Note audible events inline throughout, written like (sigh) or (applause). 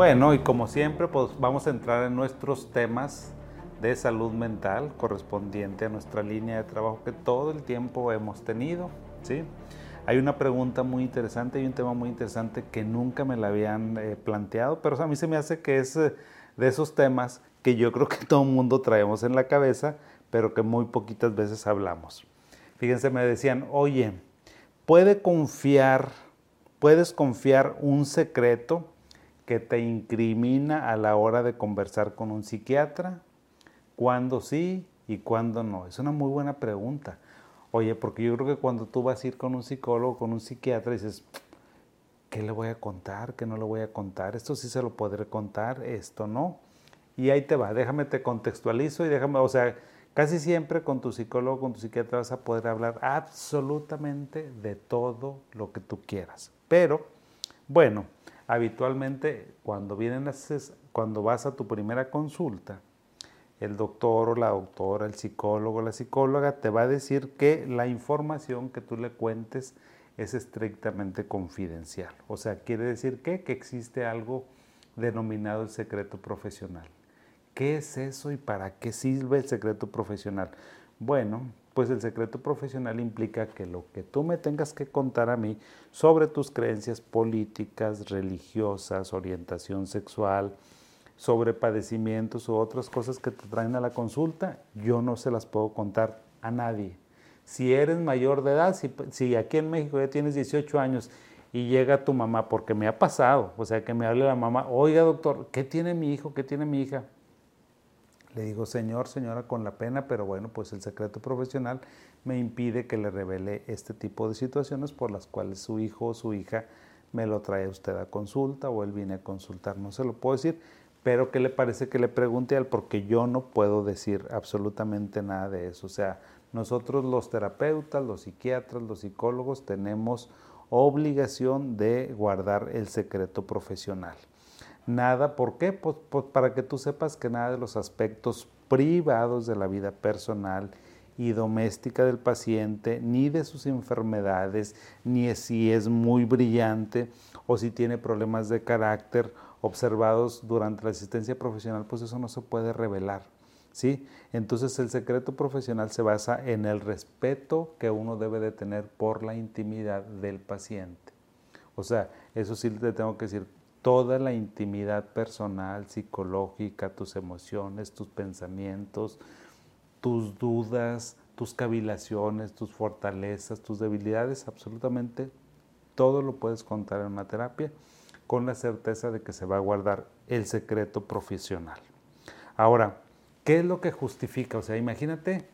Bueno, y como siempre, pues vamos a entrar en nuestros temas de salud mental correspondiente a nuestra línea de trabajo que todo el tiempo hemos tenido, ¿sí? Hay una pregunta muy interesante y un tema muy interesante que nunca me la habían eh, planteado, pero a mí se me hace que es eh, de esos temas que yo creo que (laughs) todo el mundo traemos en la cabeza, pero que muy poquitas veces hablamos. Fíjense, me decían, oye, ¿puede confiar, puedes confiar un secreto que te incrimina a la hora de conversar con un psiquiatra? ¿Cuándo sí y cuándo no? Es una muy buena pregunta. Oye, porque yo creo que cuando tú vas a ir con un psicólogo, con un psiquiatra, dices, ¿qué le voy a contar? ¿Qué no le voy a contar? Esto sí se lo podré contar, esto no. Y ahí te va, déjame te contextualizo y déjame, o sea, casi siempre con tu psicólogo, con tu psiquiatra vas a poder hablar absolutamente de todo lo que tú quieras. Pero, bueno, habitualmente cuando, vienen cuando vas a tu primera consulta, el doctor o la doctora, el psicólogo o la psicóloga te va a decir que la información que tú le cuentes es estrictamente confidencial. O sea, quiere decir que, que existe algo denominado el secreto profesional. ¿Qué es eso y para qué sirve el secreto profesional? Bueno, pues el secreto profesional implica que lo que tú me tengas que contar a mí sobre tus creencias políticas, religiosas, orientación sexual, sobre padecimientos u otras cosas que te traen a la consulta, yo no se las puedo contar a nadie. Si eres mayor de edad, si, si aquí en México ya tienes 18 años y llega tu mamá, porque me ha pasado, o sea, que me hable la mamá, oiga doctor, ¿qué tiene mi hijo? ¿Qué tiene mi hija? Le digo, señor, señora, con la pena, pero bueno, pues el secreto profesional me impide que le revele este tipo de situaciones por las cuales su hijo o su hija me lo trae usted a consulta o él viene a consultar. No se lo puedo decir, pero ¿qué le parece que le pregunte a él? Porque yo no puedo decir absolutamente nada de eso. O sea, nosotros los terapeutas, los psiquiatras, los psicólogos tenemos obligación de guardar el secreto profesional. Nada, ¿por qué? Pues, pues, para que tú sepas que nada de los aspectos privados de la vida personal y doméstica del paciente, ni de sus enfermedades, ni si es muy brillante o si tiene problemas de carácter observados durante la asistencia profesional, pues eso no se puede revelar. ¿sí? Entonces el secreto profesional se basa en el respeto que uno debe de tener por la intimidad del paciente. O sea, eso sí te tengo que decir, toda la intimidad personal, psicológica, tus emociones, tus pensamientos, tus dudas, tus cavilaciones, tus fortalezas, tus debilidades, absolutamente todo lo puedes contar en una terapia con la certeza de que se va a guardar el secreto profesional. Ahora, ¿qué es lo que justifica? O sea, imagínate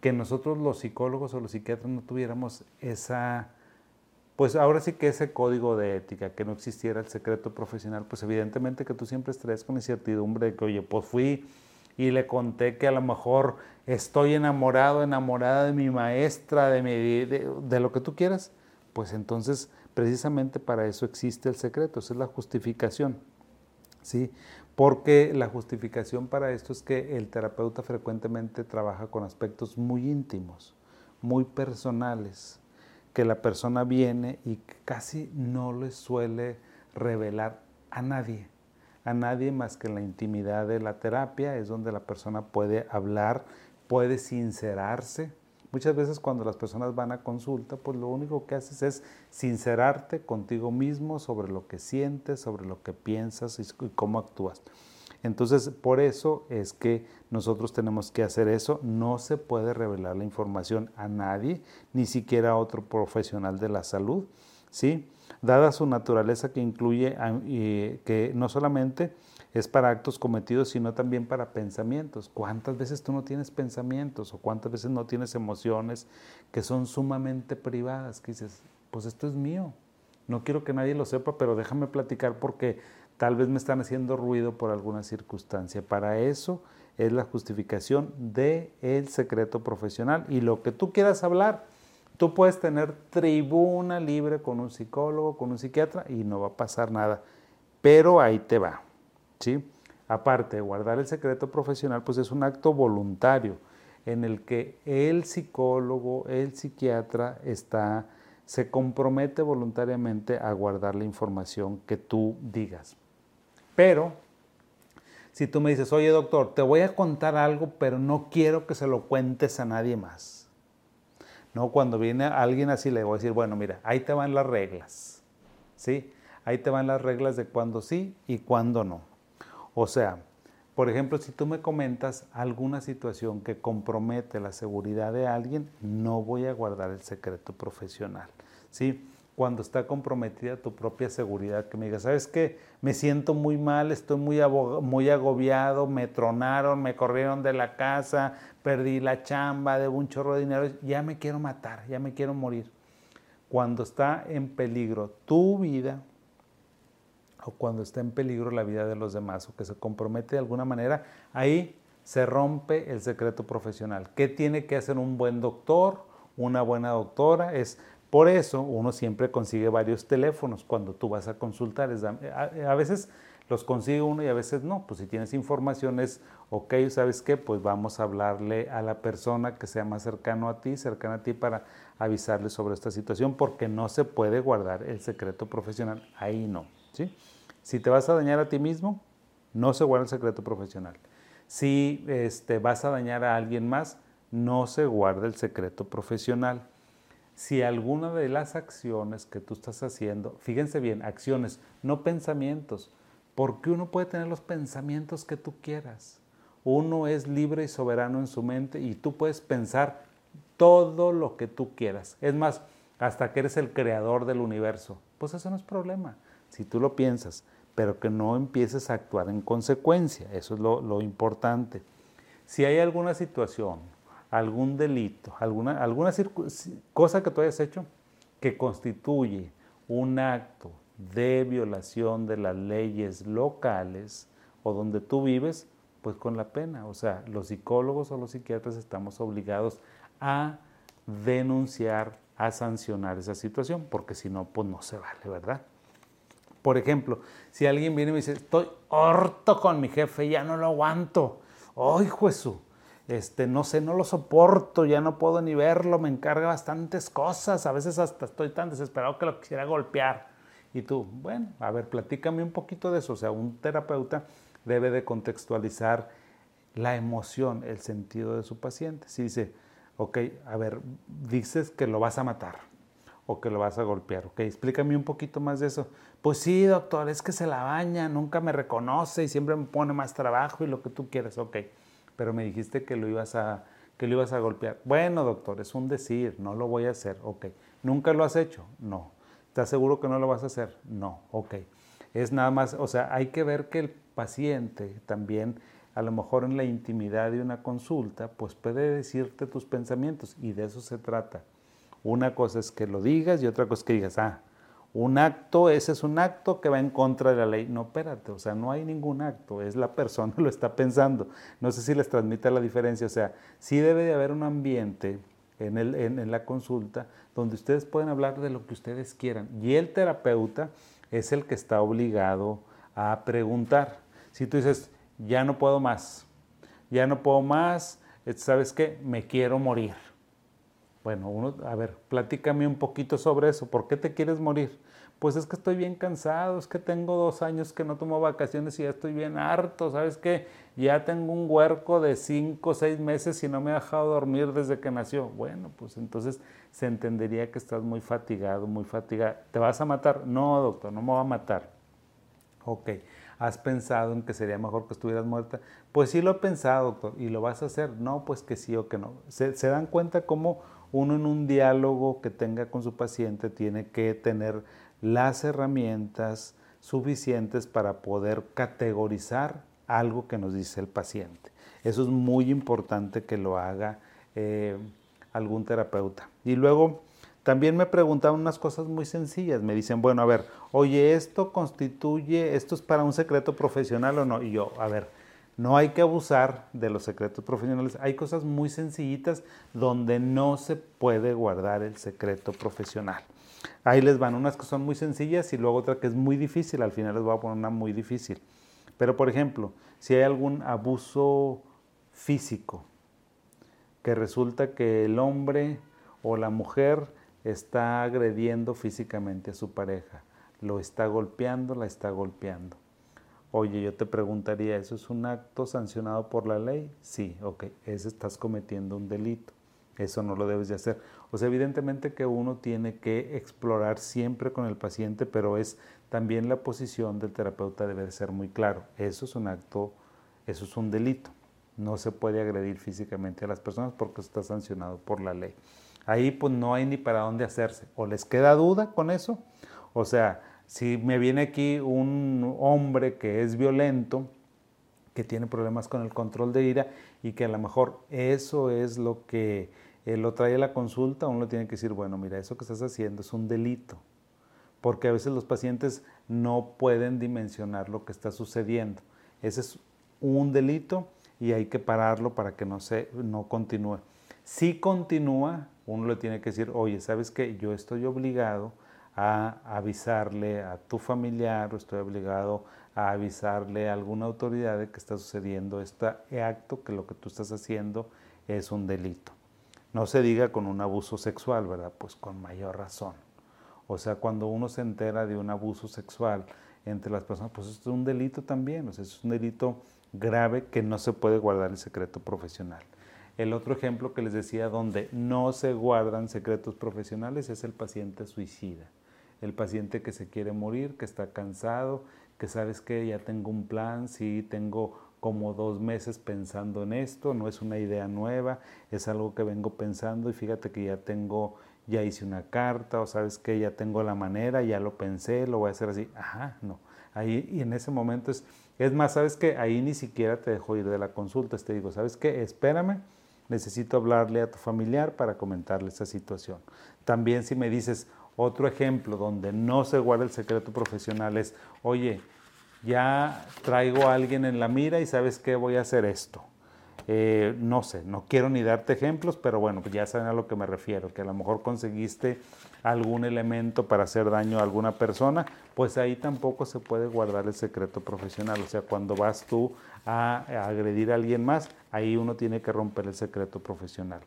que nosotros los psicólogos o los psiquiatras no tuviéramos esa pues ahora sí que ese código de ética, que no existiera el secreto profesional, pues evidentemente que tú siempre estarías con incertidumbre de que, oye, pues fui y le conté que a lo mejor estoy enamorado, enamorada de mi maestra, de, mi, lo que tú quieras, pues entonces precisamente para eso existe el secreto, esa es la justificación. ¿sí? Porque la justificación para esto es que el terapeuta frecuentemente trabaja con aspectos muy íntimos, muy personales, que la persona viene y casi no le suele revelar a nadie, a nadie más que en la intimidad de la terapia, es donde la persona puede hablar, puede sincerarse. Muchas veces cuando las personas van a consulta, pues lo único que haces es sincerarte contigo mismo sobre lo que sientes, sobre lo que piensas y cómo actúas. Entonces, por eso es que nosotros tenemos que hacer eso. No se puede revelar la información a nadie, ni siquiera a otro profesional de la salud, ¿sí? Dada su naturaleza que incluye que no solamente es para actos cometidos, sino también para pensamientos. ¿Cuántas veces tú no tienes pensamientos o cuántas veces no tienes emociones que son sumamente privadas? Que dices, pues esto es mío. No quiero que nadie lo sepa, pero déjame platicar porque tal vez me están haciendo ruido por alguna circunstancia. Para eso es la justificación del el secreto profesional. Y lo que tú quieras hablar, tú puedes tener tribuna libre con un psicólogo, con un psiquiatra y no va a pasar nada. Pero ahí te va. ¿sí? Aparte guardar el secreto profesional, pues es un acto voluntario en el que el psicólogo, el psiquiatra está, se compromete voluntariamente a guardar la información que tú digas. Pero si tú me dices, oye doctor, te voy a contar algo, pero no quiero que se lo cuentes a nadie más. No, cuando viene alguien así le voy a decir, bueno, mira, ahí te van las reglas. ¿Sí? Ahí te van las reglas de cuándo sí y cuándo no. O sea, por ejemplo, si tú me comentas alguna situación que compromete la seguridad de alguien, no voy a guardar el secreto profesional. ¿sí? Cuando está comprometida tu propia seguridad, que me digas, ¿sabes qué? Me siento muy mal, estoy muy, muy agobiado, me tronaron, me corrieron de la casa, perdí la chamba, debo un chorro de dinero, ya me quiero matar, ya me quiero morir. Cuando está en peligro tu vida, o cuando está en peligro la vida de los demás o que se compromete de alguna manera, ahí se rompe el secreto profesional. ¿Qué tiene que hacer un buen doctor, una buena doctora? Es por eso uno siempre consigue varios teléfonos cuando tú vas a consultar. a, veces los consigue uno y a veces no. Pues si tienes información es, ok, ¿sabes qué? Pues vamos a hablarle a la persona que sea más cercano a ti, cercana a ti para avisarle sobre esta situación porque no se puede guardar el secreto profesional. Ahí no. Si te vas a dañar a ti mismo, no se guarda el secreto profesional. Si este, vas a dañar a alguien más, no se guarda el secreto profesional. Si alguna de las acciones que tú estás haciendo, fíjense bien, acciones, no pensamientos, porque uno puede tener los pensamientos que tú quieras. Uno es libre y soberano en su mente y tú puedes pensar todo lo que tú quieras. Es más, hasta que eres el creador del universo. Pues eso no es problema si tú lo piensas, pero que no empieces a actuar en consecuencia. Eso es lo, importante. Si hay alguna situación, algún delito, alguna, alguna cosa que tú hayas hecho que constituye un acto de violación de las leyes locales o donde tú vives, pues con la pena. O sea, los psicólogos o los psiquiatras estamos obligados a denunciar, a sancionar esa situación, porque si no, pues no se vale, ¿verdad? Por ejemplo, si alguien viene y me dice, estoy harto con mi jefe, ya no lo aguanto. ¡Ay, Jesús! Este, no sé, no lo soporto, ya no puedo ni verlo, me encarga bastantes cosas, a veces hasta estoy tan desesperado que lo quisiera golpear. Y tú, bueno, a ver, platícame un poquito de eso. O sea, un terapeuta debe de contextualizar la emoción, el sentido de su paciente. Si dice, ok, a ver, dices que lo vas a matar o que lo vas a golpear. Ok, explícame un poquito más de eso. Pues sí, doctor, es que se la baña, nunca me reconoce y siempre me pone más trabajo y lo que tú quieres. Ok, pero me dijiste que lo ibas a, que lo ibas a golpear. Bueno, doctor, es un decir, no lo voy a hacer. Ok, ¿nunca lo has hecho? No. ¿Estás seguro que no lo vas a hacer? No. Ok. Es nada más, o sea, hay que ver que el paciente también a lo mejor en la intimidad de una consulta, pues puede decirte tus pensamientos y de eso se trata. Una cosa es que lo digas y otra cosa es que digas, ah, un acto, ese es un acto que va en contra de la ley. No, espérate, o sea, no hay ningún acto, es la persona (laughs) lo está pensando. No sé si les transmite la diferencia, o sea, sí debe de haber un ambiente en, el, en, la consulta donde ustedes pueden hablar de lo que ustedes quieran. Y el terapeuta es el que está obligado a preguntar. Si tú dices, ya no puedo más, ya no puedo más, ¿sabes qué? Me quiero morir bueno, uno, a ver, platícame un poquito sobre eso. ¿Por qué te quieres morir? Pues es que estoy bien cansado, es que tengo dos años que no tomo vacaciones y ya estoy bien harto, ¿sabes qué? Ya tengo un huerco de cinco o seis meses y no me ha dejado dormir desde que nació. Bueno, pues entonces se entendería que estás muy fatigado, muy fatigado. ¿Te vas a matar? No, doctor, no me va a matar. Ok, ¿has pensado en que sería mejor que estuvieras muerta? Pues sí lo he pensado, doctor, ¿y lo vas a hacer? No, pues que sí o que no. ¿Se, se dan cuenta cómo uno en un diálogo que tenga con su paciente tiene que tener las herramientas suficientes para poder categorizar algo que nos dice el paciente. Eso es muy importante que lo haga eh, algún terapeuta. Y luego también me preguntaban unas cosas muy sencillas. Me dicen, bueno, a ver, oye, ¿esto constituye, esto es para un secreto profesional o no? Y yo, a ver, no hay que abusar de los secretos profesionales. Hay cosas muy sencillitas donde no se puede guardar el secreto profesional. Ahí les van unas que son muy sencillas y luego otra que es muy difícil. Al final les voy a poner una muy difícil. Pero por ejemplo, si hay algún abuso físico, que resulta que el hombre o la mujer está agrediendo físicamente a su pareja, lo está golpeando, la está golpeando Oye, yo te preguntaría, ¿eso es un acto sancionado por la ley? Sí, ok, ese estás cometiendo un delito. Eso no lo debes de hacer. O sea, evidentemente que uno tiene que explorar siempre con el paciente, pero es también la posición del terapeuta debe ser muy claro. Eso es un acto, eso es un delito. No se puede agredir físicamente a las personas porque está sancionado por la ley. Ahí pues no hay ni para dónde hacerse. O les queda duda con eso, o sea, si me viene aquí un hombre que es violento, que tiene problemas con el control de ira y que a lo mejor eso es lo que eh, lo trae a la consulta, uno tiene que decir, bueno, mira, eso que estás haciendo es un delito, porque a veces los pacientes no pueden dimensionar lo que está sucediendo. Ese es un delito y hay que pararlo para que no, se, no continúe. Si continúa, uno le tiene que decir, oye, ¿sabes qué? Yo estoy obligado a avisarle a tu familiar o estoy obligado a avisarle a alguna autoridad de que está sucediendo este acto, que lo que tú estás haciendo es un delito. No se diga con un abuso sexual, ¿verdad? Pues con mayor razón. O sea, cuando uno se entera de un abuso sexual entre las personas, pues esto es un delito también, o sea, es un delito grave que no se puede guardar el secreto profesional. El otro ejemplo que les decía donde no se guardan secretos profesionales es el paciente suicida el paciente que se quiere morir, que está cansado, que sabes que ya tengo un plan, sí, tengo como dos meses pensando en esto, no es una idea nueva, es algo que vengo pensando y fíjate que ya tengo, ya hice una carta o sabes que ya tengo la manera, ya lo pensé, lo voy a hacer así, ajá, no. Ahí, y en ese momento es, es más, sabes que ahí ni siquiera te dejo ir de la consulta, te digo, sabes qué, espérame, necesito hablarle a tu familiar para comentarle esa situación. También si me dices, otro ejemplo donde no se guarda el secreto profesional es, oye, ya traigo a alguien en la mira y sabes qué voy a hacer esto. Eh, no sé, no quiero ni darte ejemplos, pero bueno, pues ya saben a lo que me refiero, que a lo mejor conseguiste algún elemento para hacer daño a alguna persona, pues ahí tampoco se puede guardar el secreto profesional. O sea, cuando vas tú a agredir a alguien más, ahí uno tiene que romper el secreto profesional.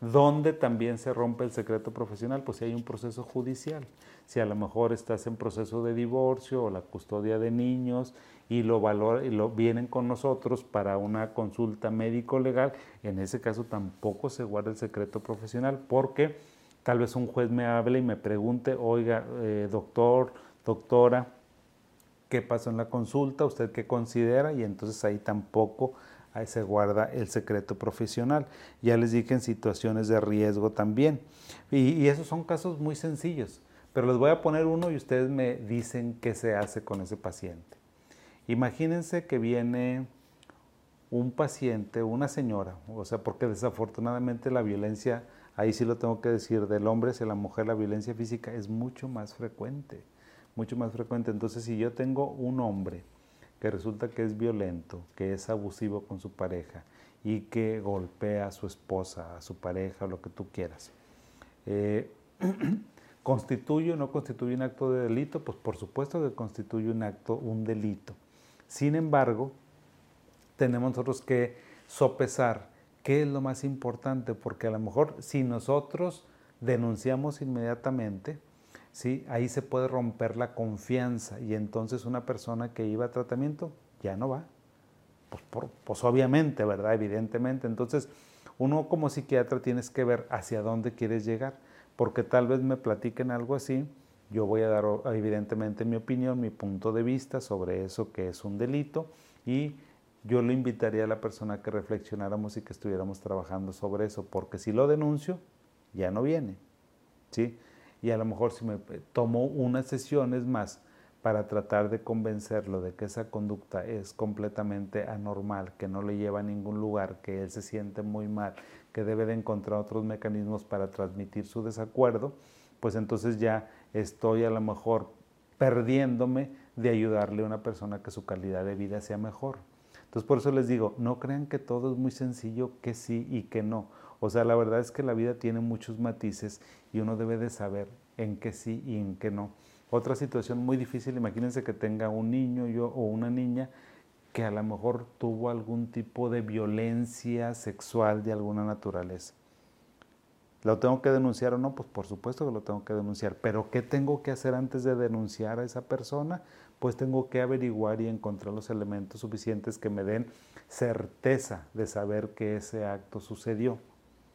¿Dónde también se rompe el secreto profesional? Pues si hay un proceso judicial. Si a lo mejor estás en proceso de divorcio o la custodia de niños y lo, y lo vienen con nosotros para una consulta médico-legal, en ese caso tampoco se guarda el secreto profesional porque tal vez un juez me hable y me pregunte, oiga, eh, doctor, doctora, ¿qué pasó en la consulta? ¿Usted qué considera? Y entonces ahí tampoco ahí se guarda el secreto profesional. Ya les dije en situaciones de riesgo también. Y, esos son casos muy sencillos, pero les voy a poner uno y ustedes me dicen qué se hace con ese paciente. Imagínense que viene un paciente, una señora, o sea, porque desafortunadamente la violencia, ahí sí lo tengo que decir, del hombre hacia la mujer, la violencia física es mucho más frecuente, mucho más frecuente. Entonces, si yo tengo un hombre, que resulta que es violento, que es abusivo con su pareja y que golpea a su esposa, a su pareja, lo que tú quieras. Eh, (clears throat) ¿Constituye o no constituye un acto de delito? Pues por supuesto que constituye un acto, un delito. Sin embargo, tenemos nosotros que sopesar qué es lo más importante, porque a lo mejor si nosotros denunciamos inmediatamente, ¿sí? ahí se puede romper la confianza y entonces una persona que iba a tratamiento ya no va. Pues, pues, obviamente, ¿verdad? Evidentemente. Entonces, uno como psiquiatra tienes que ver hacia dónde quieres llegar, porque tal vez me platiquen algo así, yo voy a dar evidentemente mi opinión, mi punto de vista sobre eso que es un delito y yo le invitaría a la persona que reflexionáramos y que estuviéramos trabajando sobre eso, porque si lo denuncio, ya no viene. ¿sí? Y a lo mejor si me eh, tomo unas sesiones más para tratar de convencerlo de que esa conducta es completamente anormal, que no le lleva a ningún lugar, que él se siente muy mal, que debe de encontrar otros mecanismos para transmitir su desacuerdo, pues entonces ya estoy a lo mejor perdiéndome de ayudarle a una persona que su calidad de vida sea mejor. Entonces por eso les digo, no crean que todo es muy sencillo, que sí y que no. O sea, la verdad es que la vida tiene muchos matices y uno debe de saber en qué sí y en qué no. Otra situación muy difícil, imagínense que tenga un niño yo, o una niña que a lo mejor tuvo algún tipo de violencia sexual de alguna naturaleza. ¿Lo tengo que denunciar o no? Pues por supuesto que lo tengo que denunciar. Pero ¿qué tengo que hacer antes de denunciar a esa persona? Pues tengo que averiguar y encontrar los elementos suficientes que me den certeza de saber que ese acto sucedió.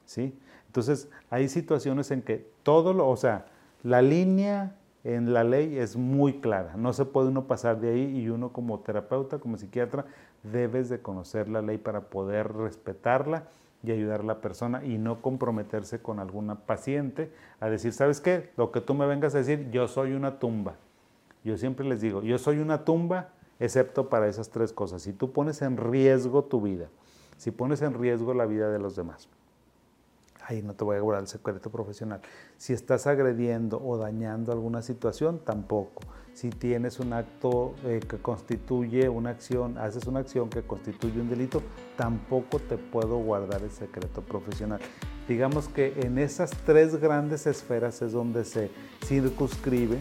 ¿Sí? Entonces, hay situaciones en que todo lo, o sea, la línea en la ley es muy clara, no se puede uno pasar de ahí y uno como terapeuta, como psiquiatra, debes de conocer la ley para poder respetarla y ayudar a la persona y no comprometerse con alguna paciente a decir, ¿sabes qué? Lo que tú me vengas a decir, yo soy una tumba. Yo siempre les digo, yo soy una tumba, excepto para esas tres cosas. Si tú pones en riesgo tu vida, si pones en riesgo la vida de los demás, ahí no te voy a guardar el secreto profesional. Si estás agrediendo o dañando alguna situación, tampoco si tienes un acto eh, que constituye una acción, haces una acción que constituye un delito, tampoco te puedo guardar el secreto profesional. Digamos que en esas tres grandes esferas es donde se circunscribe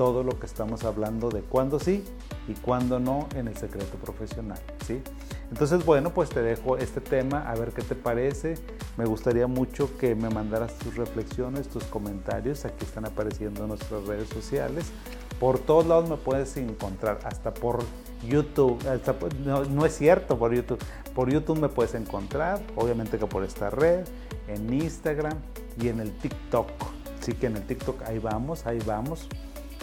todo lo que estamos hablando de cuándo sí y cuándo no en el secreto profesional. ¿sí? Entonces, bueno, pues te dejo este tema, a ver qué te parece. Me gustaría mucho que me mandaras tus reflexiones, tus comentarios. Aquí están apareciendo en nuestras redes sociales. Por todos lados me puedes encontrar, hasta por YouTube. no, es cierto por YouTube. Por YouTube me puedes encontrar, obviamente que por esta red, en Instagram y en el TikTok. Así que en el TikTok ahí vamos, ahí vamos.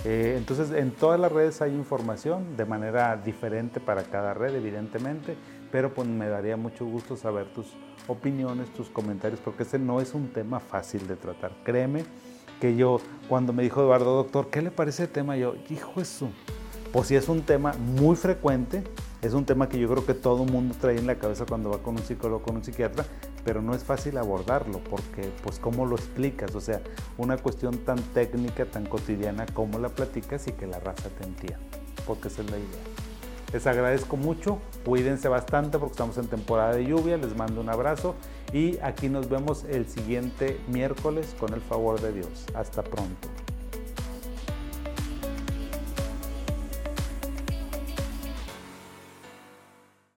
Eh, entonces en todas las redes hay información de manera diferente para cada red, evidentemente, pero pues me daría mucho gusto saber tus opiniones, tus comentarios, porque este no es un tema fácil de tratar. Créeme que yo, cuando me dijo Eduardo, doctor, ¿qué le parece el tema? Yo, hijo eso, pues sí es un tema muy frecuente, es un tema que yo creo que todo el mundo trae en la cabeza cuando va con un psicólogo, con un psiquiatra, pero no es fácil abordarlo porque, pues, ¿cómo lo explicas? O sea, una cuestión tan técnica, tan cotidiana, ¿cómo la platicas y que la raza te entienda? Porque esa es la idea. Les agradezco mucho, cuídense bastante porque estamos en temporada de lluvia, les mando un abrazo y aquí nos vemos el siguiente miércoles con el favor de Dios. Hasta pronto.